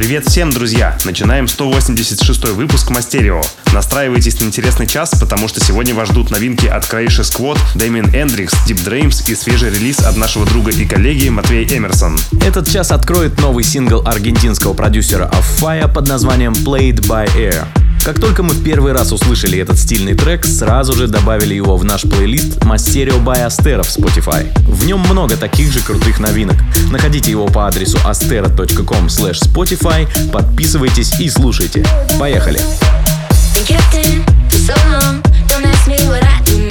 Привет всем, друзья! Начинаем 186 выпуск Мастерио. Настраивайтесь на интересный час, потому что сегодня вас ждут новинки от Краиша Сквот, Дэмин Эндрикс, Deep Dreams и свежий релиз от нашего друга и коллеги Матвея Эмерсон. Этот час откроет новый сингл аргентинского продюсера Афая под названием Played by Air. Как только мы в первый раз услышали этот стильный трек, сразу же добавили его в наш плейлист Мастерио by Astera в Spotify. В нем много таких же крутых новинок. Находите его по адресу astera.com Spotify, подписывайтесь и слушайте. Поехали! You're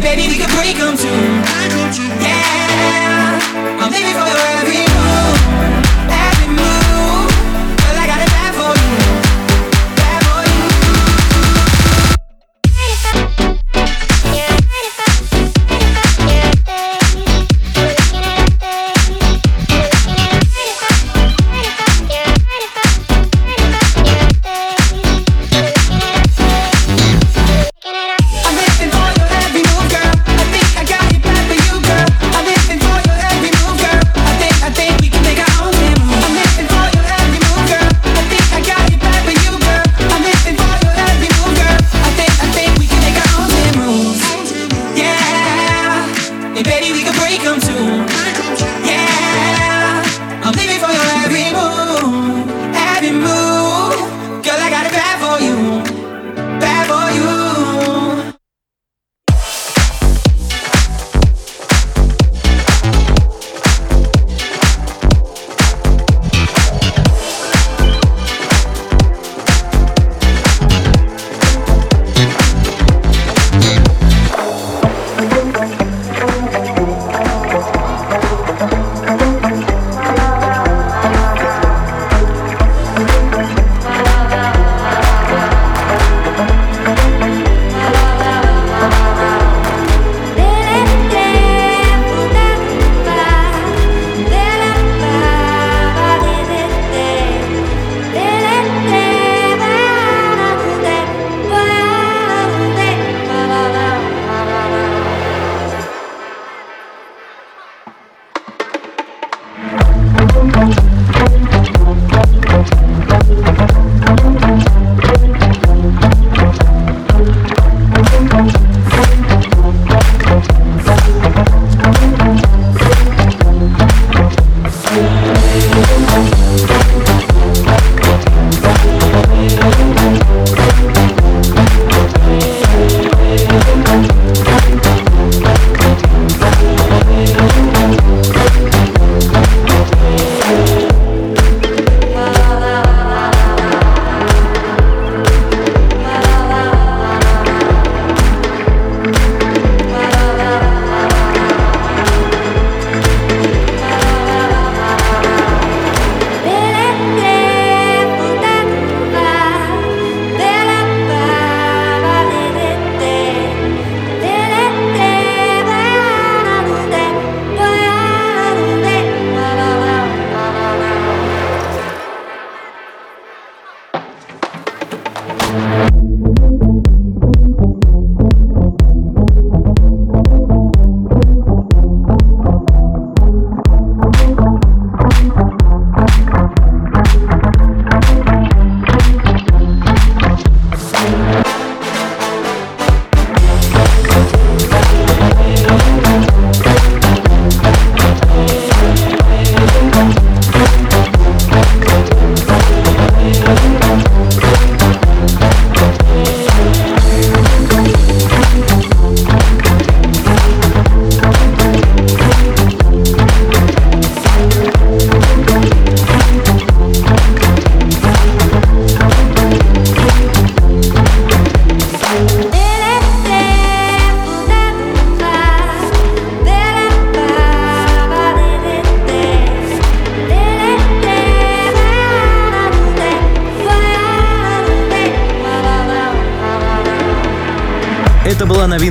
baby, we can break them too.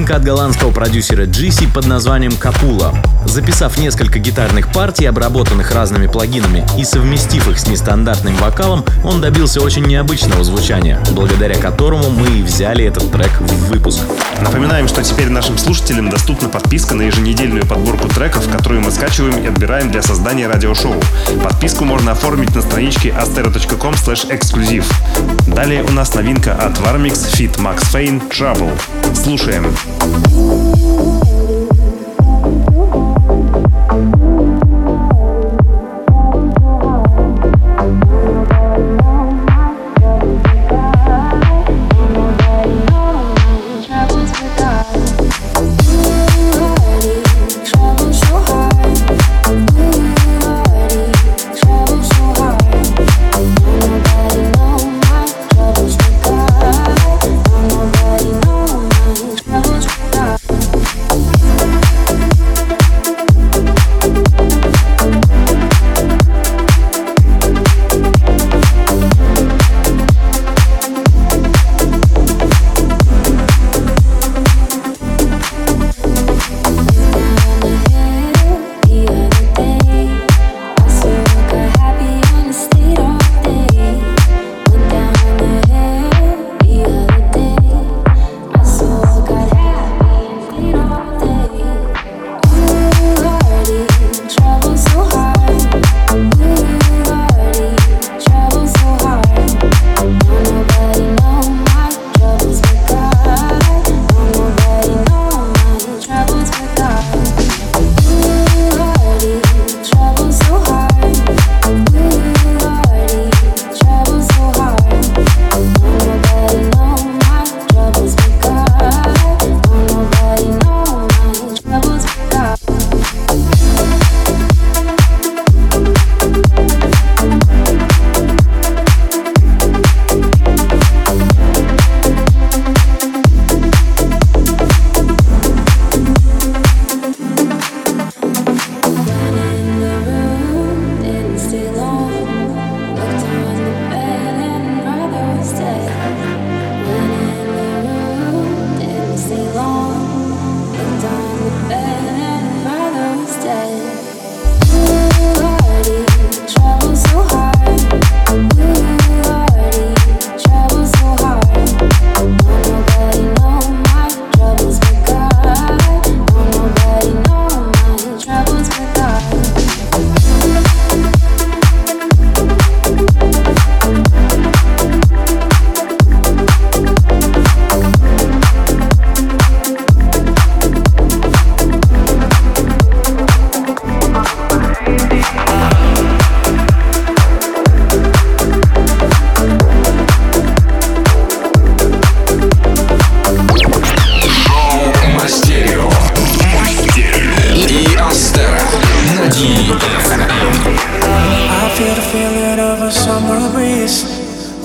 Новинка от голландского продюсера GC под названием Капула. Записав несколько гитарных партий, обработанных разными плагинами, и совместив их с нестандартным вокалом, он добился очень необычного звучания, благодаря которому мы и взяли этот трек в выпуск. Напоминаем, что теперь нашим слушателям доступна подписка на еженедельную подборку треков, которую мы скачиваем и отбираем для создания радиошоу. Подписку можно оформить на страничке astero.com эксклюзив. Далее у нас новинка от Varmix Fit Max Fane Trouble. Слушаем. Мастерио.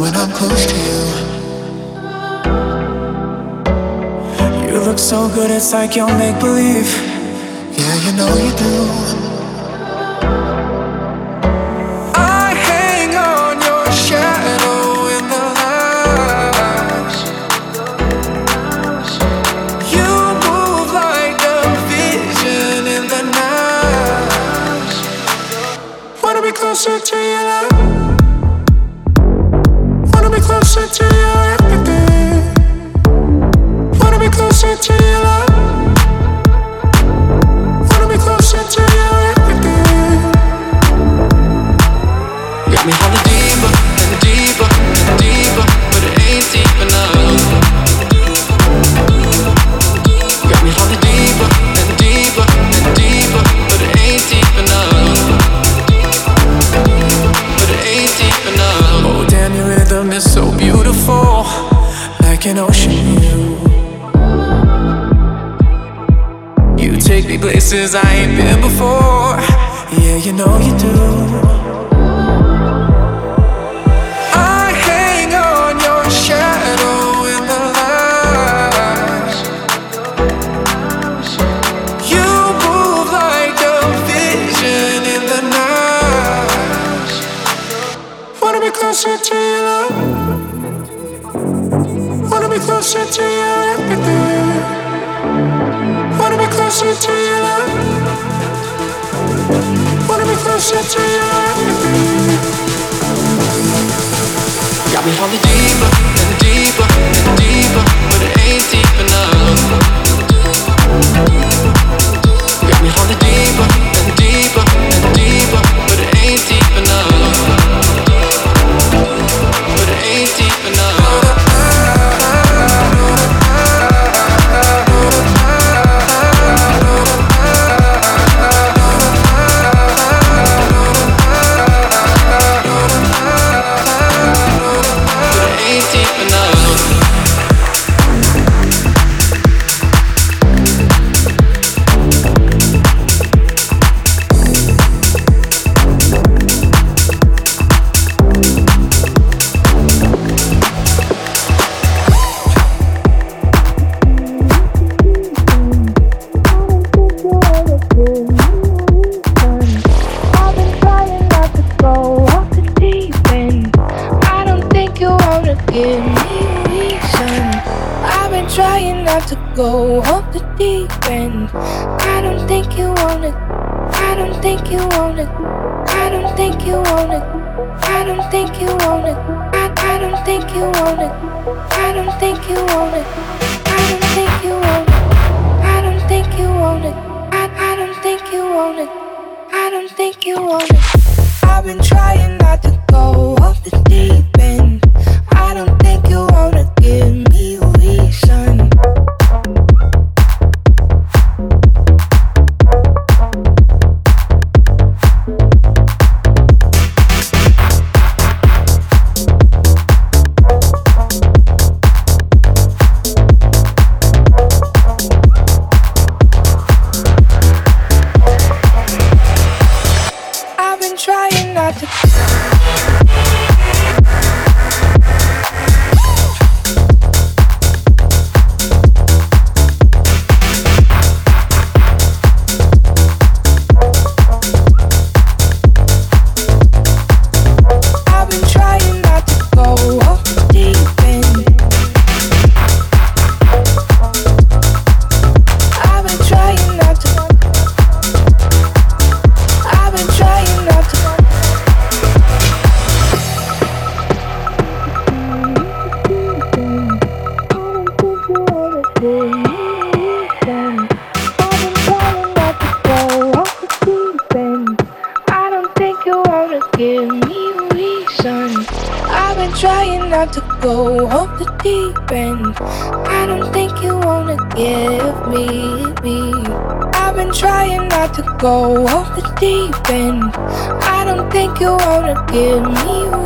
When I'm close to you. You look so good, it's like you'll make believe. Yeah, you know you do. I hang on your places I ain't been before. Yeah, you know you do. we on the deep end. I don't think you wanna give me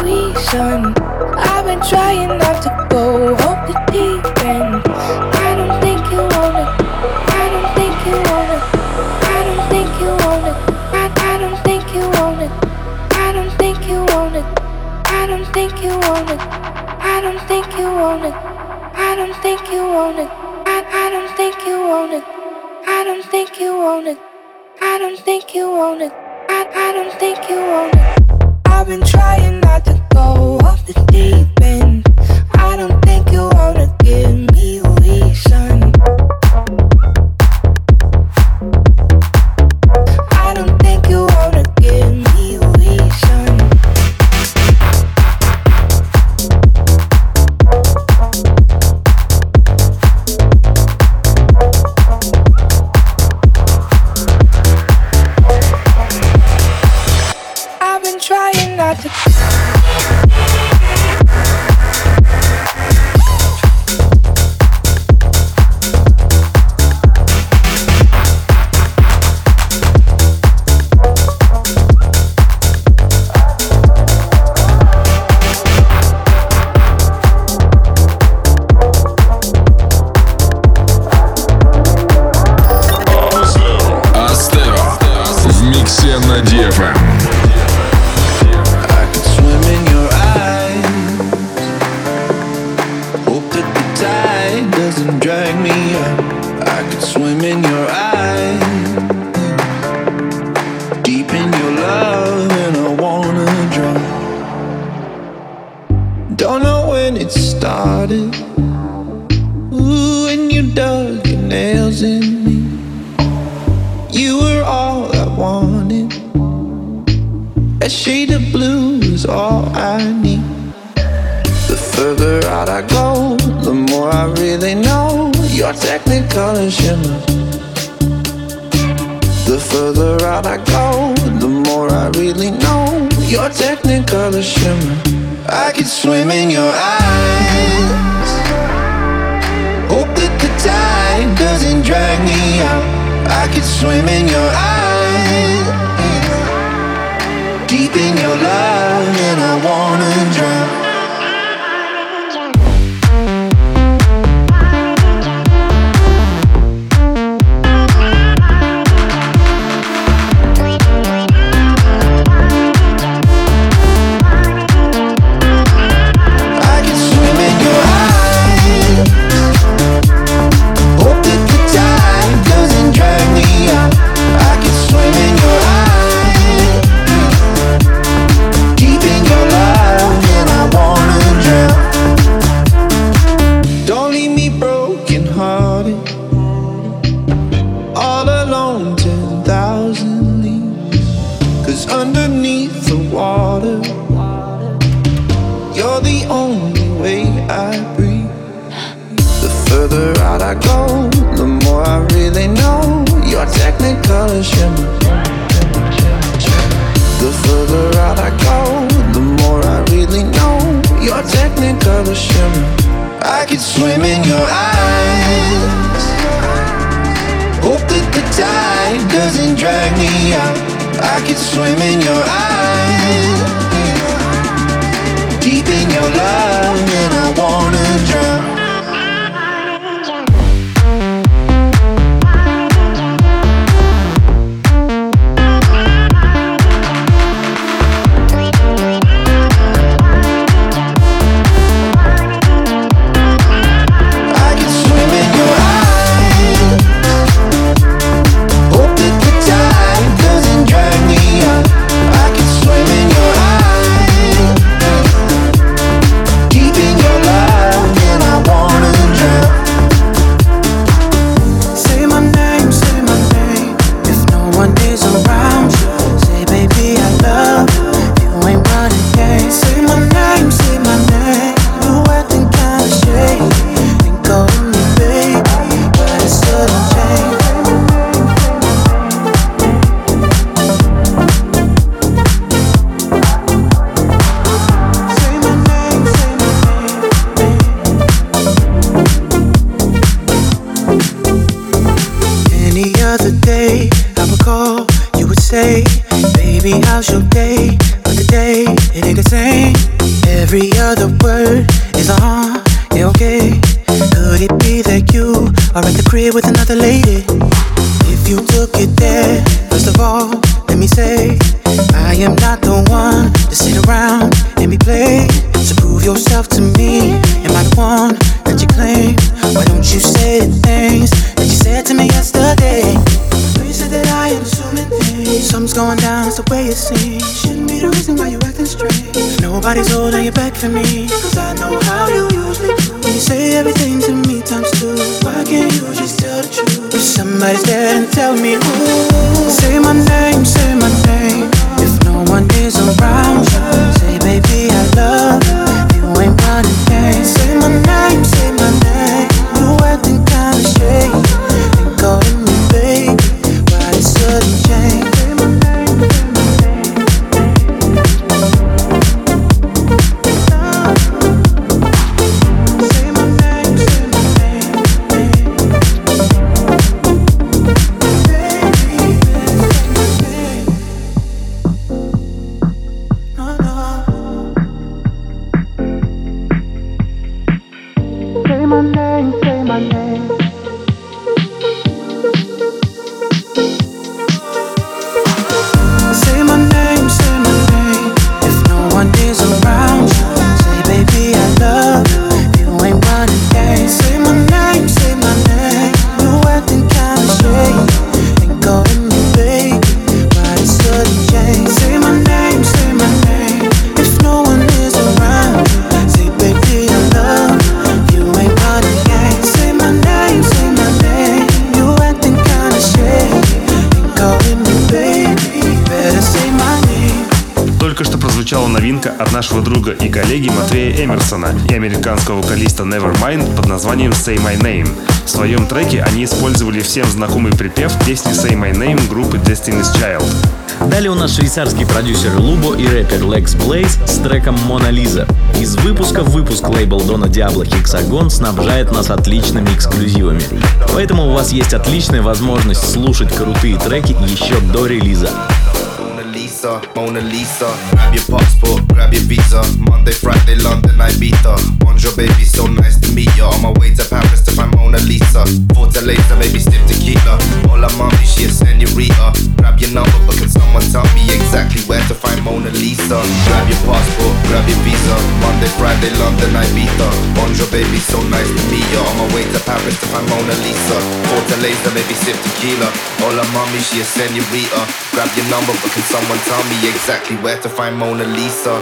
to me. Cause I know how you usually do. When you say everything to me times two, why can't you just tell the truth? If somebody's there and tell me who, say my name. Коллеги Матвея Эмерсона и американского вокалиста Nevermind под названием Say My Name. В своем треке они использовали всем знакомый припев песни Say My Name группы Destiny's Child. Далее у нас швейцарский продюсер Лубо и рэпер Lex Blaze с треком «Мона Лиза». Из выпуска в выпуск лейбл Дона Диабло Hexagon снабжает нас отличными эксклюзивами. Поэтому у вас есть отличная возможность слушать крутые треки еще до релиза. Lisa, Mona Lisa. Grab your passport, grab your visa. Monday, Friday, London, Ibiza. Bonjour, baby, so nice to meet ya. On my way to Paris to find Mona Lisa. Fortaleza, maybe stiff tequila. Hola, mommy, she a senorita. Grab your number, but can someone tell me exactly where to find Mona Lisa? Grab your passport, grab your visa. Monday, Friday, London, Ibiza. Bonjour, baby, so nice to meet ya. On my way to Paris to find Mona Lisa. Fortaleza, maybe stiff tequila. Hola, mommy, she a senorita. Grab your number, but can someone tell me exactly where to find Mona? Lisa,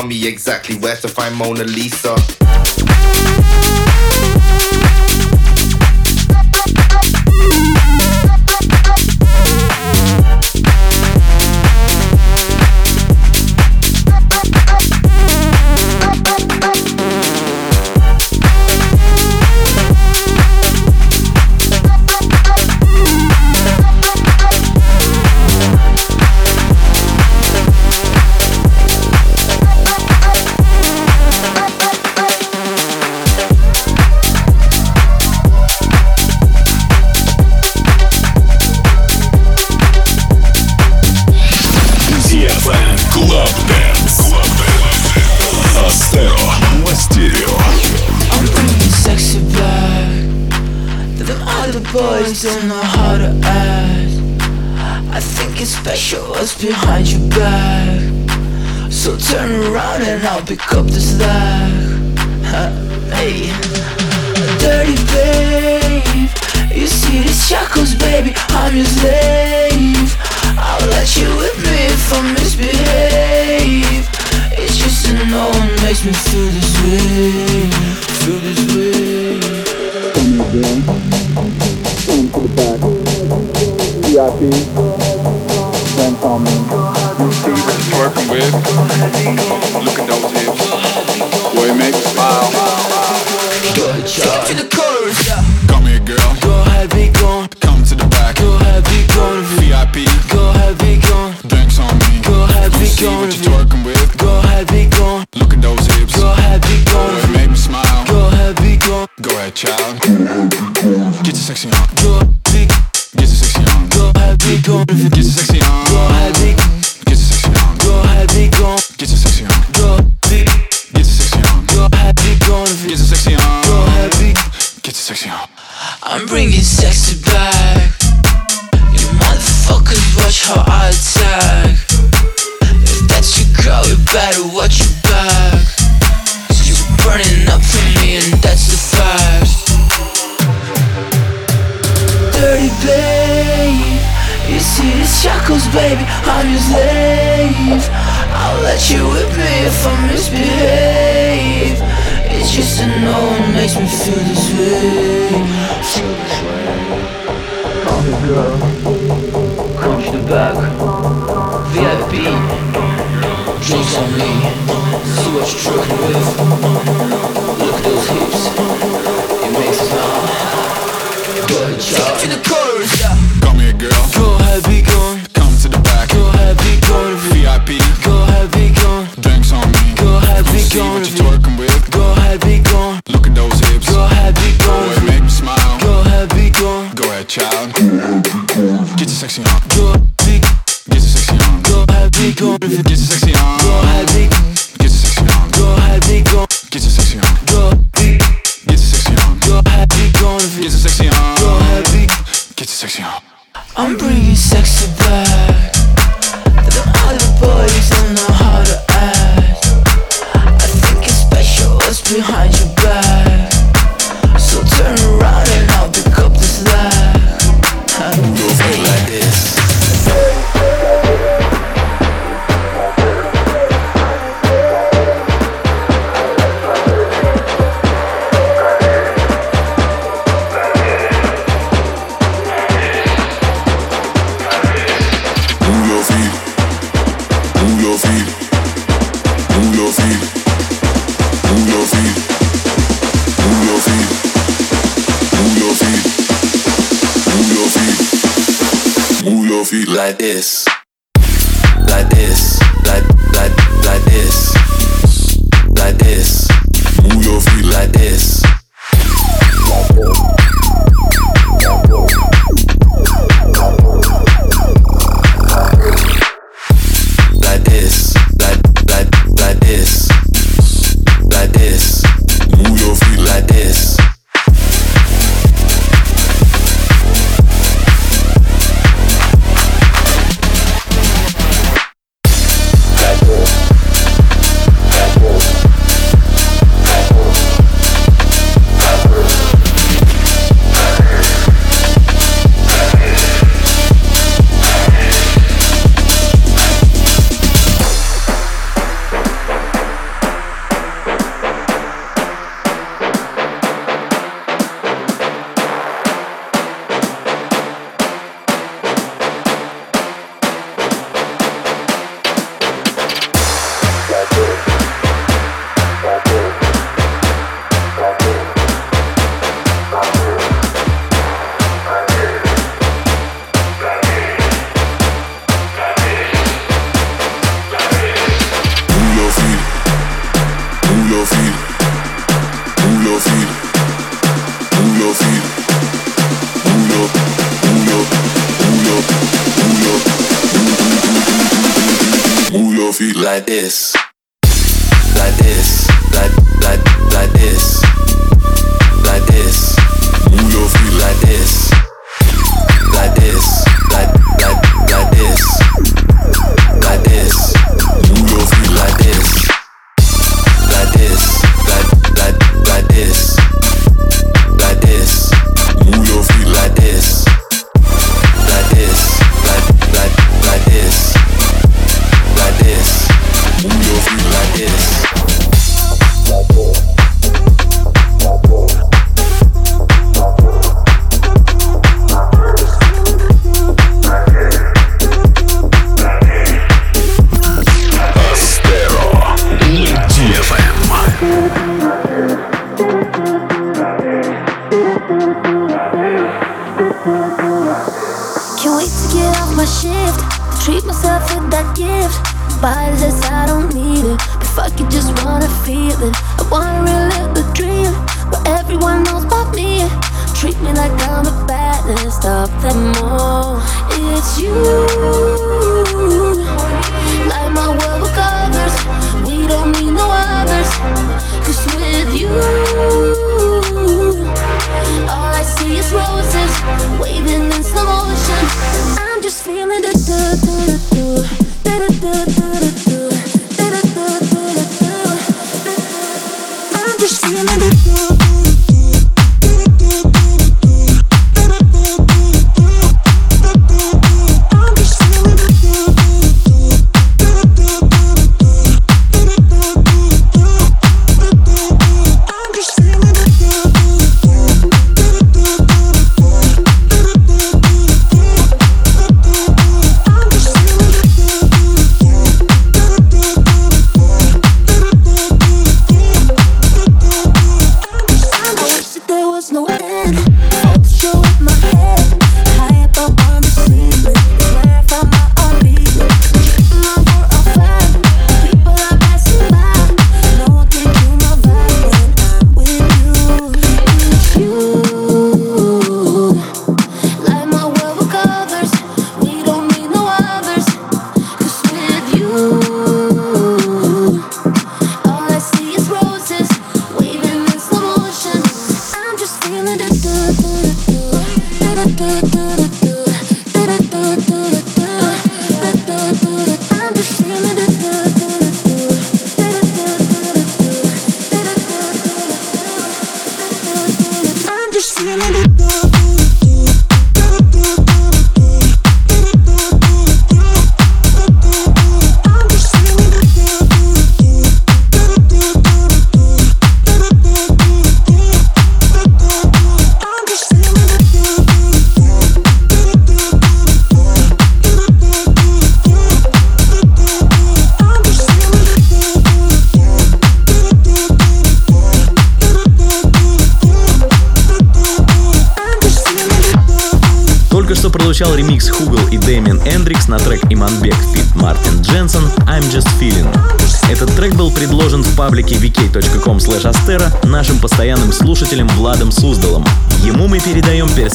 tell me exactly where to find Mona Lisa? I'll pick up the slack. Huh, hey, dirty babe. You see these shackles, baby? I'm your slave. I'll let you whip me if I misbehave. It's just that no one makes me feel this way. Feel this way. Working with, look at those hips. Babe. You see these shackles, baby, I'm your slave. I'll let you whip me if I misbehave. It's just to know it makes me feel this way. Feel this way. Call me girl. Come to the back. VIP. Drinks on me. See what you're trucking with. Look at those hips. It makes me smile. Go. To the chorus, yeah. Come here, girl. Go ahead, be gone. Come to the back. Go ahead, be gone. VIP. Go ahead, be gone. Drinks on me. Go ahead, be See gone. what you're twerking with. Go ahead, be gone. Look at those hips. Go ahead, be Boy, gone. it make me smile. Go ahead, be gone. Go ahead, child. Get your sexy on. Go be Get your sexy on. go ahead, be gone. Get your sexy on. Go ahead, be Get your sexy on. go ahead, be gone. Get your sexy on. Go be Get your sexy on. go ahead, be gone. Get your sexy on. Get sexy. I'm bringing sexy back. Like this.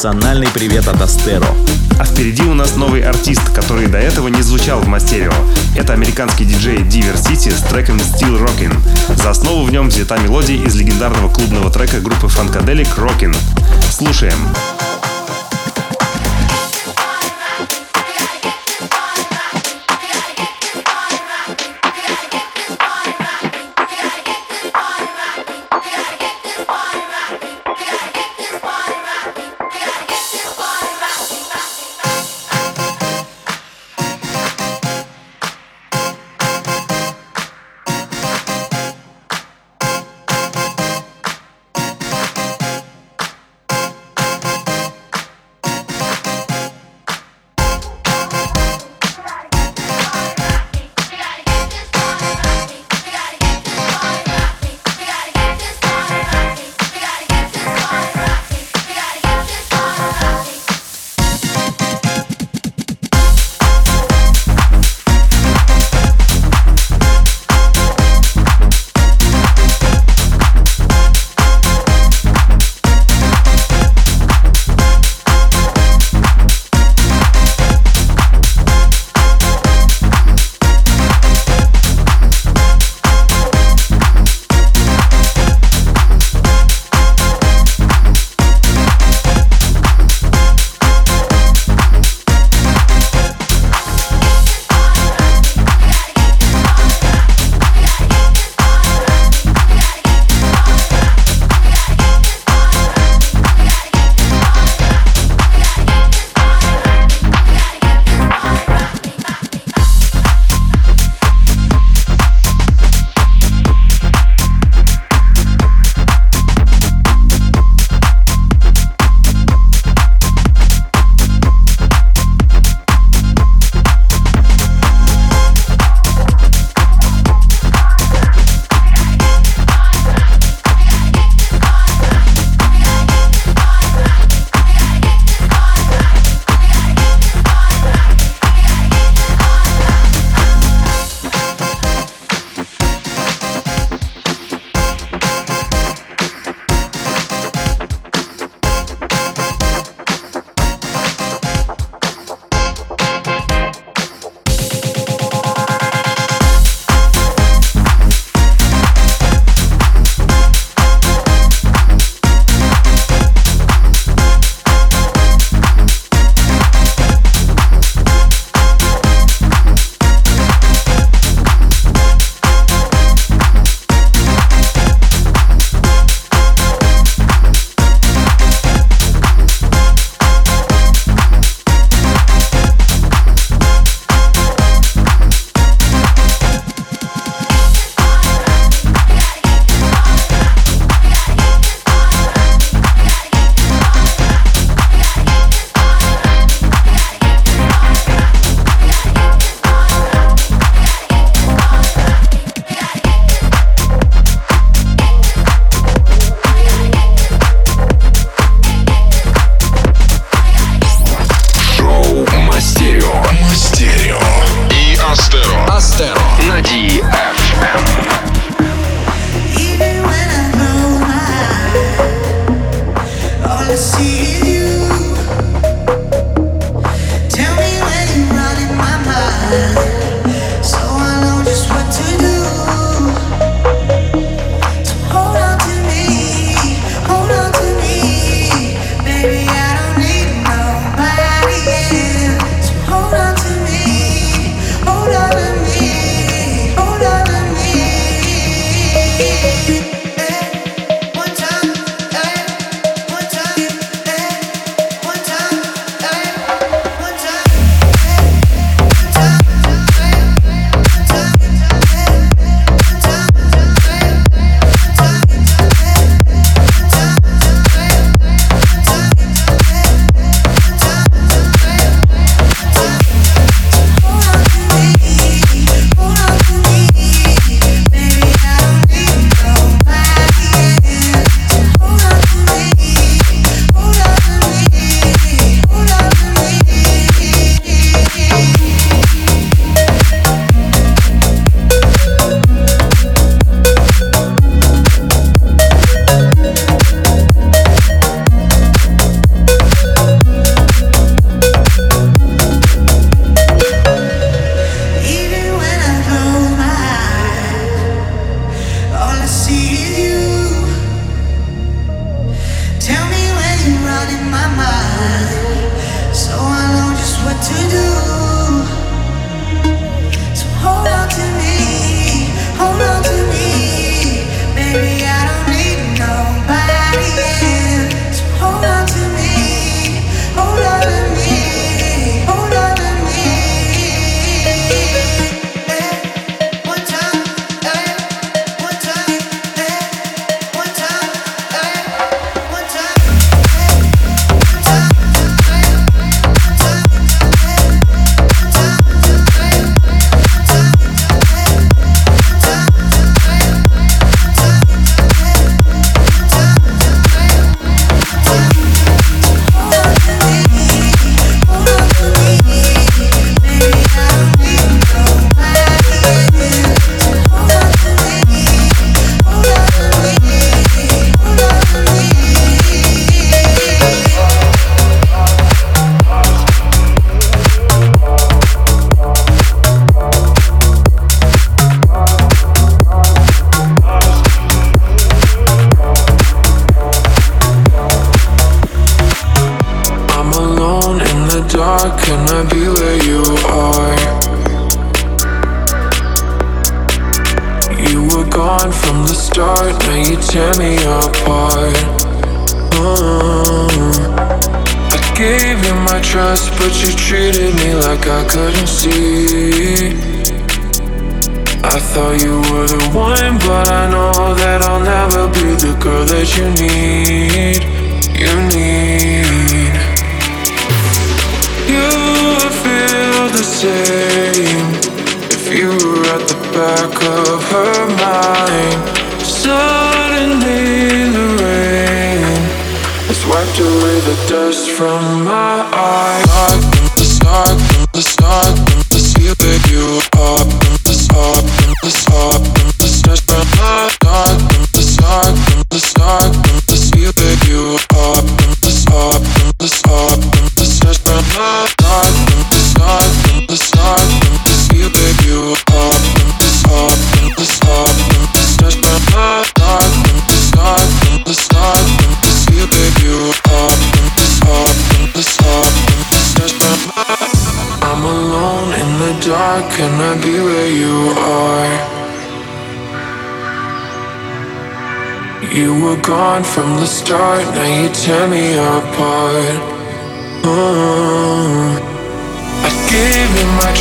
Персональный привет от Астеро. А впереди у нас новый артист, который до этого не звучал в Мастерио. Это американский диджей Diver City с треком Still Rockin'. За основу в нем взята мелодия из легендарного клубного трека группы Funkadelic Rockin'. Слушаем. dark,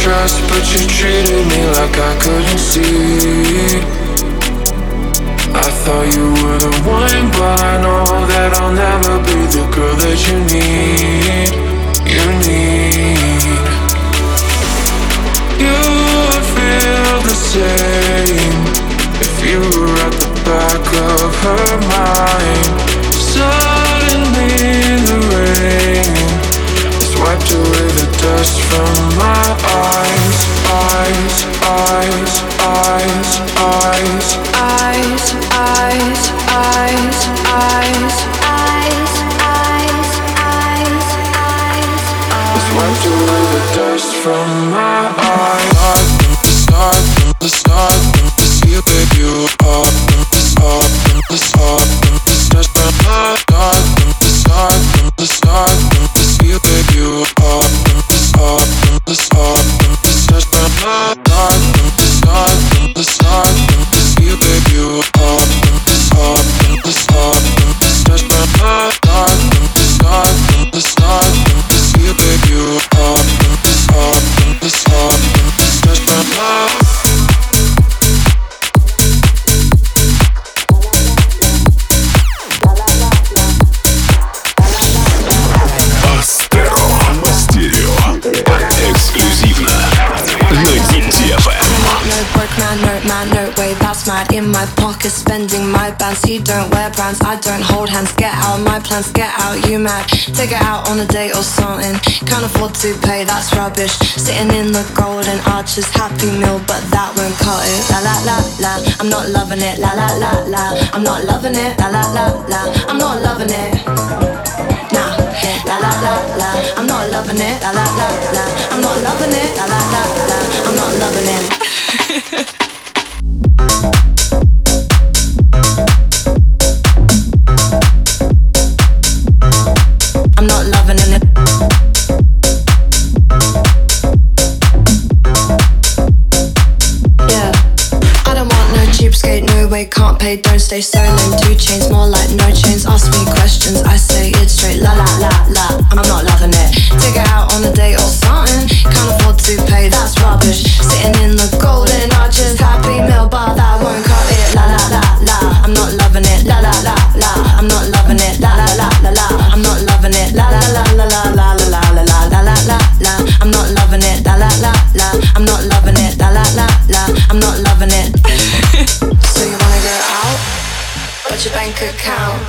trust, but you treated me like I couldn't see. I thought you were the one, but I know that I'll never be the girl that you need. You need. You would feel the same if you were at the back of her mind. Suddenly, the rain wiped away the dust from my eyes. Eyes, eyes, eyes, eyes, Eyes, eyes, eyes, eyes, eyes, eyes, eyes, eyes, has wiped away the dust from my eyes. Start from the start, from the start, from the see that you are. On a date or something. Can't afford to pay, that's rubbish. Sitting in the golden arches, happy meal, but that won't cut it. La la la la, I'm not loving it. La la la la, I'm not loving it. La la la la, I'm not loving it. Nah, la la la la, I'm not loving it. La la la la, I'm not loving it. La la la la, I'm not loving it. Can't pay, don't stay stolen. Two chains, more like no chains. Ask me questions, I say it straight. La la la la, I'm not loving it. Take it out on a date or something. Can't afford to pay, that's rubbish. Sitting in the golden arches, happy meal bar that won't cut it. La la la la, I'm not loving it. La la la la, I'm not loving it. La la la la la, I'm not loving it. La la la la la la la la la la la la la. I'm not loving it. La la la la, I'm not loving it. La la la la, I'm not loving it. But your bank account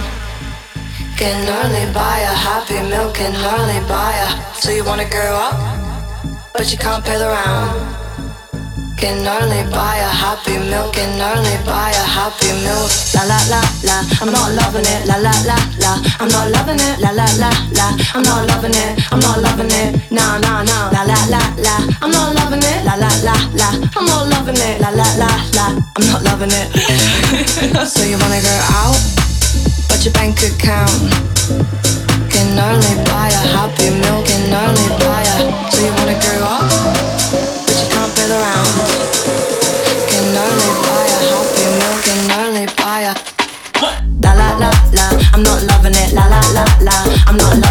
can only buy a happy meal, can only buy a. So you wanna grow up, but you can't pay the round. Can only buy a happy meal, can only buy a happy meal. La la la la, I'm not loving it. La la la la, I'm not loving it. La la la la, I'm not loving it. I'm not loving it. Nah nah nah. La la la la, I'm not loving it. La la la la, I'm not loving it. La la la la, I'm not loving it. so you wanna go out, but your bank account can only buy a happy meal, can only buy a don't I'm not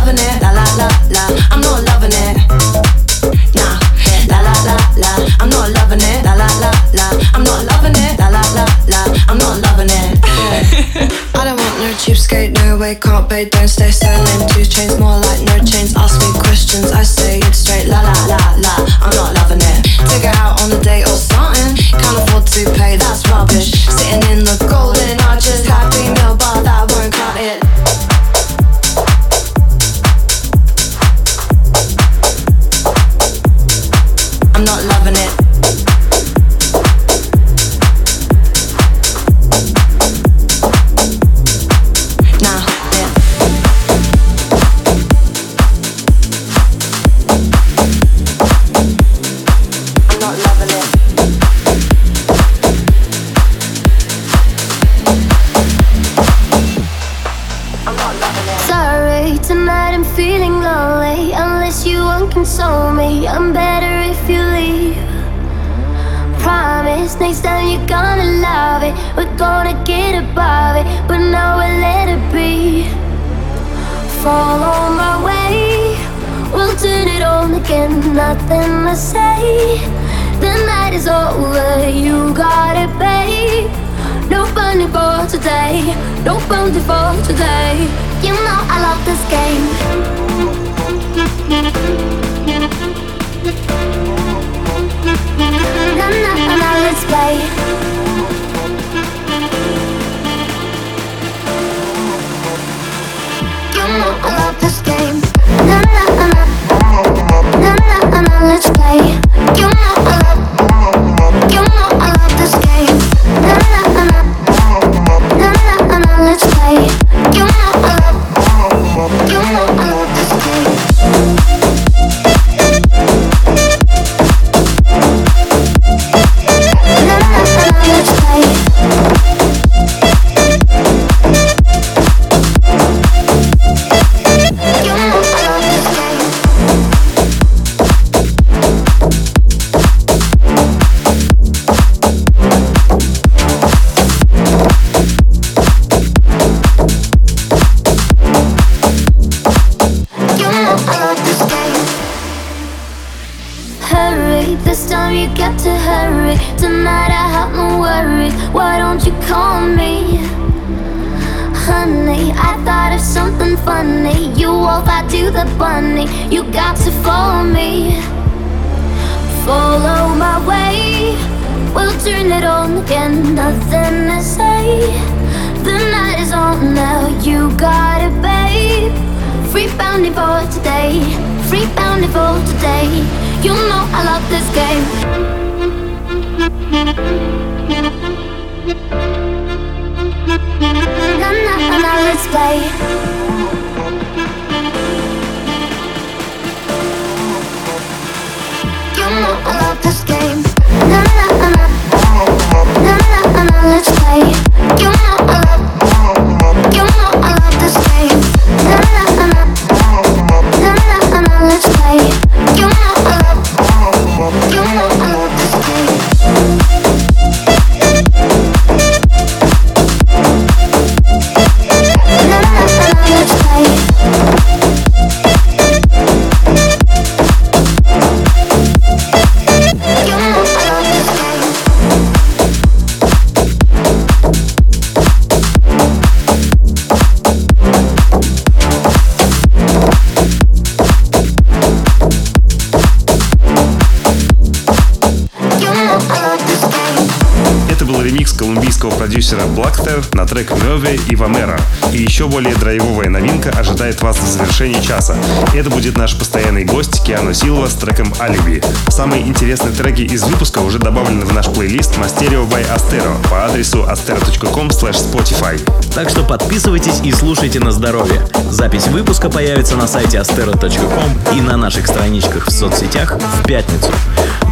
продюсера Blackter на трек Merve и Вамера. И еще более драйвовая новинка ожидает вас в завершении часа. Это будет наш постоянный гость Киану Силва с треком Alibi. Самые интересные треки из выпуска уже добавлены в наш плейлист Masterio by Astero по адресу astero.com spotify. Так что подписывайтесь и слушайте на здоровье. Запись выпуска появится на сайте astero.com и на наших страничках в соцсетях в пятницу.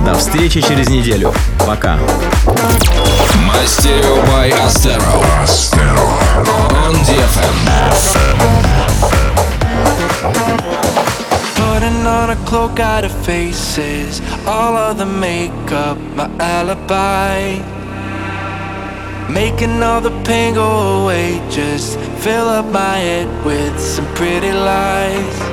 До встречи через неделю. Пока. Мастерио by Astero. Astero. On DFM. Putting on a cloak out of faces, all of the makeup, my alibi. Making all the pain go away, just fill up my head with some pretty lies.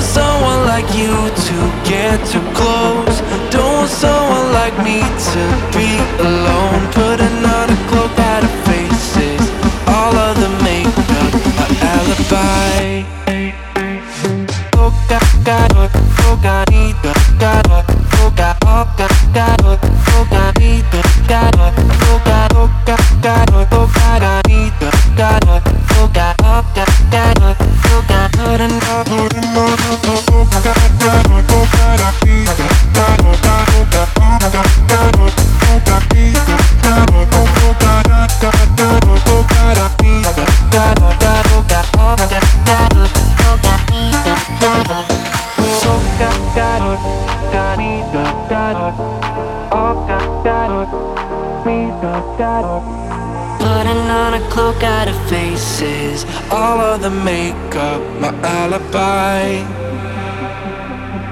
want someone like you to get too close. Don't want someone like me to be alone. Put another cloak at our faces. All of the makeup, my alibi. Fogadito, fogadito, All of the makeup, my alibi.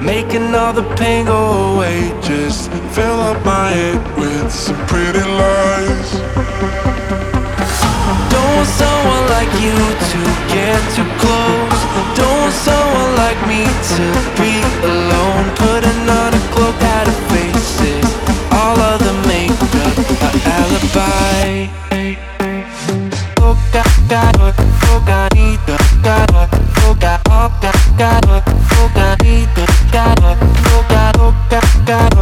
Making all the pain go away. Just fill up my head with some pretty lies. Don't want someone like you to get too close. Don't want someone like me to be alone. Putting on a cloak out of faces. All of the makeup, my alibi. Oh God, God, oh God, God, oh God, need the God,